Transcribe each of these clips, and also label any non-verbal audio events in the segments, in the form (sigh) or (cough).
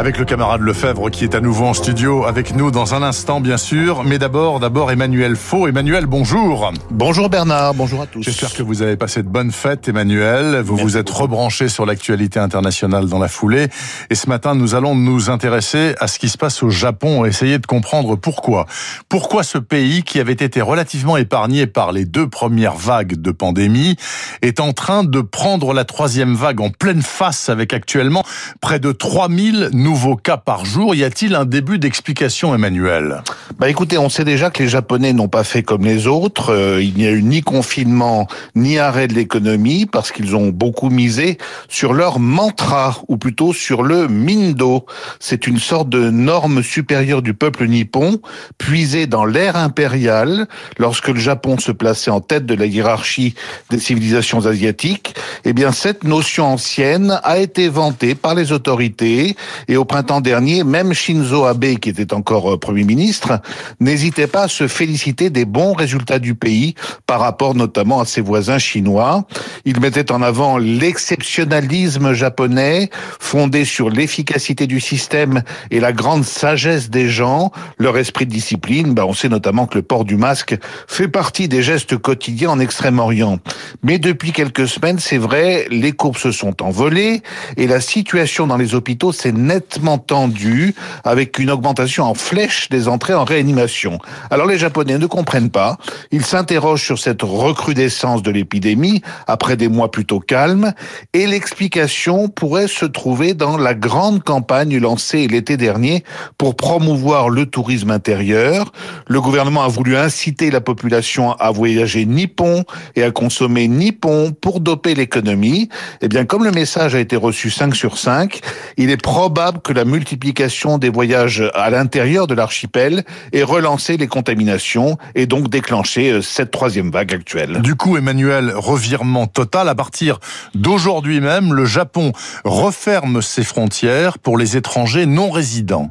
Avec le camarade Lefebvre qui est à nouveau en studio avec nous dans un instant bien sûr. Mais d'abord, d'abord Emmanuel Faux. Emmanuel, bonjour. Bonjour Bernard, bonjour à tous. J'espère que vous avez passé de bonnes fêtes Emmanuel. Vous vous êtes rebranché sur l'actualité internationale dans la foulée. Et ce matin, nous allons nous intéresser à ce qui se passe au Japon et essayer de comprendre pourquoi. Pourquoi ce pays qui avait été relativement épargné par les deux premières vagues de pandémie est en train de prendre la troisième vague en pleine face avec actuellement près de 3000 nouveaux nouveaux cas par jour. Y a-t-il un début d'explication, Emmanuel? Bah écoutez, on sait déjà que les Japonais n'ont pas fait comme les autres. Euh, il n'y a eu ni confinement ni arrêt de l'économie parce qu'ils ont beaucoup misé sur leur mantra, ou plutôt sur le mindo. C'est une sorte de norme supérieure du peuple nippon, puisée dans l'ère impériale, lorsque le Japon se plaçait en tête de la hiérarchie des civilisations asiatiques. Eh bien, cette notion ancienne a été vantée par les autorités et au printemps dernier, même Shinzo Abe, qui était encore euh, Premier ministre, n'hésitait pas à se féliciter des bons résultats du pays par rapport notamment à ses voisins chinois. Il mettait en avant l'exceptionnalisme japonais, fondé sur l'efficacité du système et la grande sagesse des gens, leur esprit de discipline. Ben, on sait notamment que le port du masque fait partie des gestes quotidiens en Extrême-Orient. Mais depuis quelques semaines, c'est vrai, les courbes se sont envolées et la situation dans les hôpitaux s'est nettement tendu avec une augmentation en flèche des entrées en réanimation. Alors les Japonais ne comprennent pas. Ils s'interrogent sur cette recrudescence de l'épidémie après des mois plutôt calmes et l'explication pourrait se trouver dans la grande campagne lancée l'été dernier pour promouvoir le tourisme intérieur. Le gouvernement a voulu inciter la population à voyager nippon et à consommer nippon pour doper l'économie. Eh bien, comme le message a été reçu 5 sur 5, il est probable que la multiplication des voyages à l'intérieur de l'archipel ait relancé les contaminations et donc déclenché euh, cette troisième vague actuelle. Du coup, Emmanuel, revirement total. À partir d'aujourd'hui même, le Japon referme ses frontières pour les étrangers non résidents.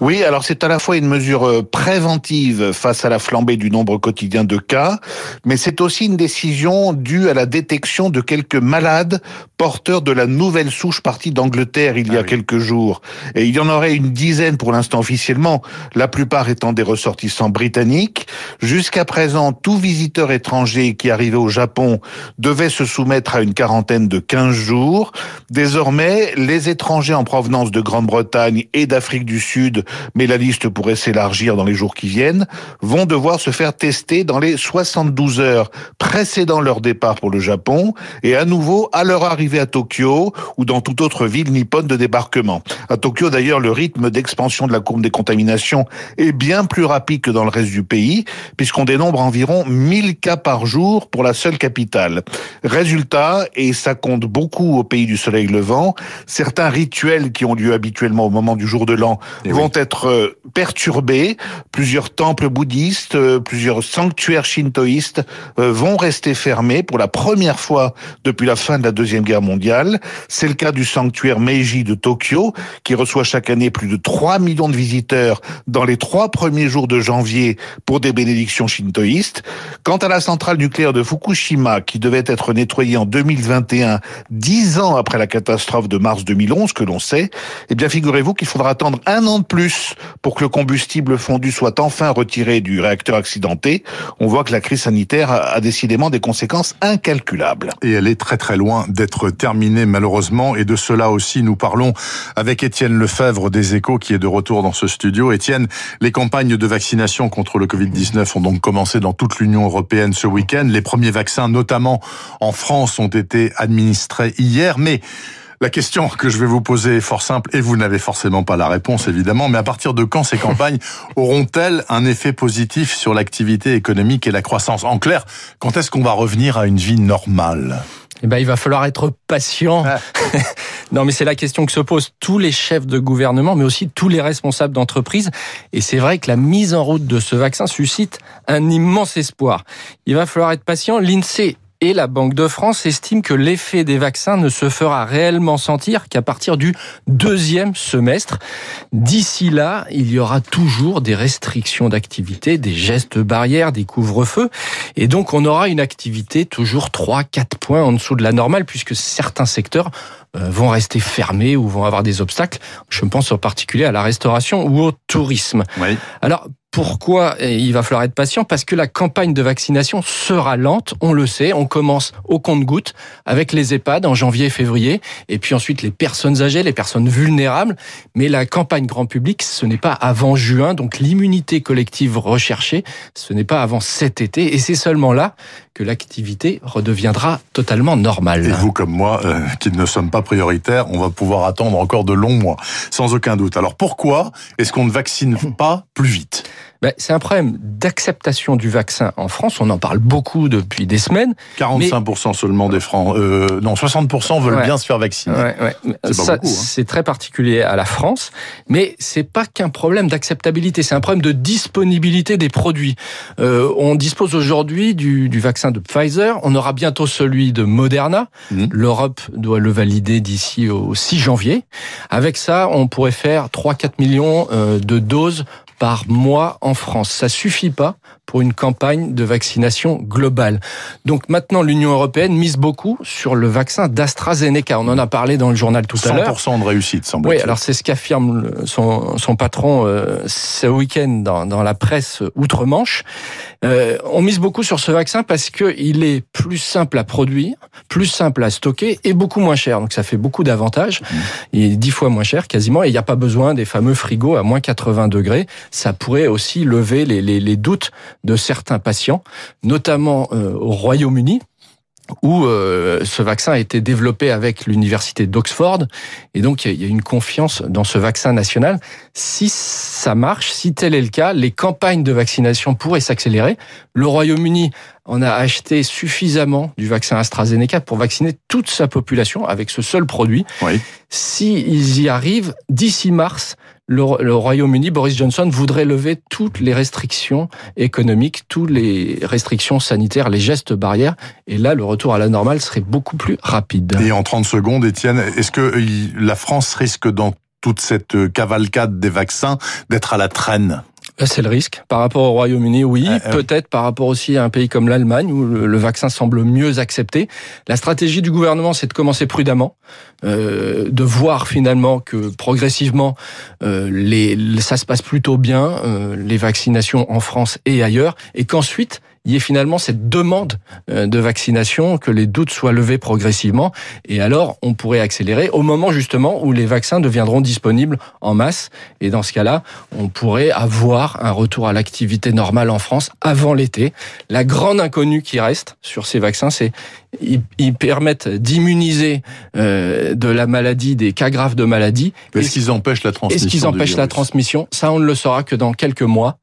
Oui, alors c'est à la fois une mesure euh, préventive face à la flambée du nombre quotidien de cas, mais c'est aussi une décision due à la détection de quelques malades porteurs de la nouvelle souche partie d'Angleterre il y a ah quelques jours. Et il y en aurait une dizaine pour l'instant officiellement, la plupart étant des ressortissants britanniques. Jusqu'à présent, tout visiteur étranger qui arrivait au Japon devait se soumettre à une quarantaine de 15 jours. Désormais, les étrangers en provenance de Grande-Bretagne et d'Afrique du Sud mais la liste pourrait s'élargir dans les jours qui viennent, vont devoir se faire tester dans les 72 heures précédant leur départ pour le Japon et à nouveau à leur arrivée à Tokyo ou dans toute autre ville nippone de débarquement. À Tokyo d'ailleurs, le rythme d'expansion de la courbe des contaminations est bien plus rapide que dans le reste du pays puisqu'on dénombre environ 1000 cas par jour pour la seule capitale. Résultat, et ça compte beaucoup au pays du soleil levant, certains rituels qui ont lieu habituellement au moment du jour de l'an eh vont être euh, perturbés. Plusieurs temples bouddhistes, euh, plusieurs sanctuaires shintoïstes euh, vont rester fermés pour la première fois depuis la fin de la Deuxième Guerre mondiale. C'est le cas du sanctuaire Meiji de Tokyo, qui reçoit chaque année plus de 3 millions de visiteurs dans les trois premiers jours de janvier pour des bénédictions shintoïstes. Quant à la centrale nucléaire de Fukushima, qui devait être nettoyée en 2021, dix ans après la catastrophe de mars 2011, que l'on sait, eh bien, figurez-vous qu'il faudra attendre un an de plus pour que le combustible fondu soit enfin retiré du réacteur accidenté. On voit que la crise sanitaire a décidément des conséquences incalculables. Et elle est très très loin d'être terminée malheureusement. Et de cela aussi, nous parlons avec Étienne Lefebvre des Échos qui est de retour dans ce studio. Étienne, les campagnes de vaccination contre le Covid-19 ont donc commencé dans toute l'Union européenne ce week-end. Les premiers vaccins, notamment en France, ont été administrés hier. Mais la question que je vais vous poser est fort simple et vous n'avez forcément pas la réponse évidemment, mais à partir de quand ces campagnes (laughs) auront-elles un effet positif sur l'activité économique et la croissance? En clair, quand est-ce qu'on va revenir à une vie normale? Eh ben, il va falloir être patient. Ah. (laughs) non, mais c'est la question que se posent tous les chefs de gouvernement, mais aussi tous les responsables d'entreprise. Et c'est vrai que la mise en route de ce vaccin suscite un immense espoir. Il va falloir être patient. L'INSEE et la Banque de France estiment que l'effet des vaccins ne se fera réellement sentir qu'à partir du deuxième semestre. D'ici là, il y aura toujours des restrictions d'activité, des gestes barrières, des couvre-feux. Et donc, on aura une activité toujours 3-4 points en dessous de la normale puisque certains secteurs euh, vont rester fermés ou vont avoir des obstacles. Je pense en particulier à la restauration ou au tourisme. Oui. Alors, pourquoi il va falloir être patient Parce que la campagne de vaccination sera lente, on le sait. On commence au compte-goutte avec les EHPAD en janvier et février, et puis ensuite les personnes âgées, les personnes vulnérables. Mais la campagne grand public, ce n'est pas avant juin, donc l'immunité collective recherchée, ce n'est pas avant cet été, et c'est seulement là que l'activité redeviendra totalement normale. Et vous comme moi, euh, qui ne sommes pas prioritaires, on va pouvoir attendre encore de longs mois, sans aucun doute. Alors pourquoi est-ce qu'on ne vaccine pas plus vite? Ben, c'est un problème d'acceptation du vaccin en France. On en parle beaucoup depuis des semaines. 45% seulement des Francs, euh, non, 60% veulent bien se faire vacciner. Ouais, ouais. C'est hein. C'est très particulier à la France, mais c'est pas qu'un problème d'acceptabilité, c'est un problème de disponibilité des produits. Euh, on dispose aujourd'hui du, du, vaccin de Pfizer, on aura bientôt celui de Moderna. Mmh. L'Europe doit le valider d'ici au 6 janvier. Avec ça, on pourrait faire 3-4 millions euh, de doses par mois en France. Ça suffit pas pour une campagne de vaccination globale. Donc maintenant, l'Union européenne mise beaucoup sur le vaccin d'AstraZeneca. On en a parlé dans le journal tout à l'heure. 100% de réussite, semble Oui, alors c'est ce qu'affirme son, son, patron euh, ce week-end dans, dans, la presse outre-Manche. Euh, on mise beaucoup sur ce vaccin parce qu'il est plus simple à produire, plus simple à stocker et beaucoup moins cher. Donc ça fait beaucoup d'avantages. Mmh. Il est dix fois moins cher quasiment et il n'y a pas besoin des fameux frigos à moins 80 degrés. Ça pourrait aussi lever les, les, les doutes de certains patients, notamment euh, au Royaume-Uni où euh, ce vaccin a été développé avec l'université d'Oxford et donc il y a une confiance dans ce vaccin national. Si ça marche, si tel est le cas, les campagnes de vaccination pourraient s'accélérer. Le Royaume-Uni en a acheté suffisamment du vaccin AstraZeneca pour vacciner toute sa population avec ce seul produit. Oui. S'ils y arrivent d'ici mars, le, Royaume-Uni, Boris Johnson voudrait lever toutes les restrictions économiques, toutes les restrictions sanitaires, les gestes barrières. Et là, le retour à la normale serait beaucoup plus rapide. Et en 30 secondes, Étienne, est-ce que la France risque dans toute cette cavalcade des vaccins d'être à la traîne? C'est le risque. Par rapport au Royaume-Uni, oui. Peut-être par rapport aussi à un pays comme l'Allemagne, où le, vaccin semble mieux accepté. La stratégie du gouvernement, c'est de commencer prudemment, euh, de voir finalement que progressivement, euh, les, ça se passe plutôt bien, euh, les vaccinations en France et ailleurs, et qu'ensuite, il y ait finalement cette demande euh, de vaccination, que les doutes soient levés progressivement. Et alors, on pourrait accélérer au moment justement où les vaccins deviendront disponibles en masse. Et dans ce cas-là, on pourrait avoir un retour à l'activité normale en France avant l'été. La grande inconnue qui reste sur ces vaccins, c'est ils, permettent d'immuniser euh, de la maladie, des cas graves de maladie. Est-ce qu'ils empêchent la transmission Est-ce qu'ils empêchent la transmission? Ça, on ne le saura que dans quelques mois.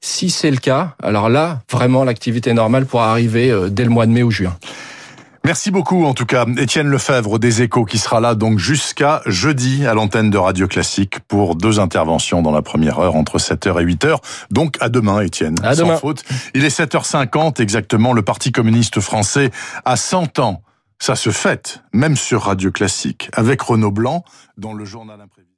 Si c'est le cas, alors là, vraiment, l'activité normale pourra arriver euh, dès le mois de mai ou juin. Merci beaucoup en tout cas Étienne Lefebvre des Échos qui sera là donc jusqu'à jeudi à l'antenne de Radio Classique pour deux interventions dans la première heure entre 7h et 8h. Donc à demain Étienne, à sans faute. Il est 7h50 exactement, le Parti communiste français a 100 ans. Ça se fête même sur Radio Classique avec Renaud Blanc dans le journal imprévu.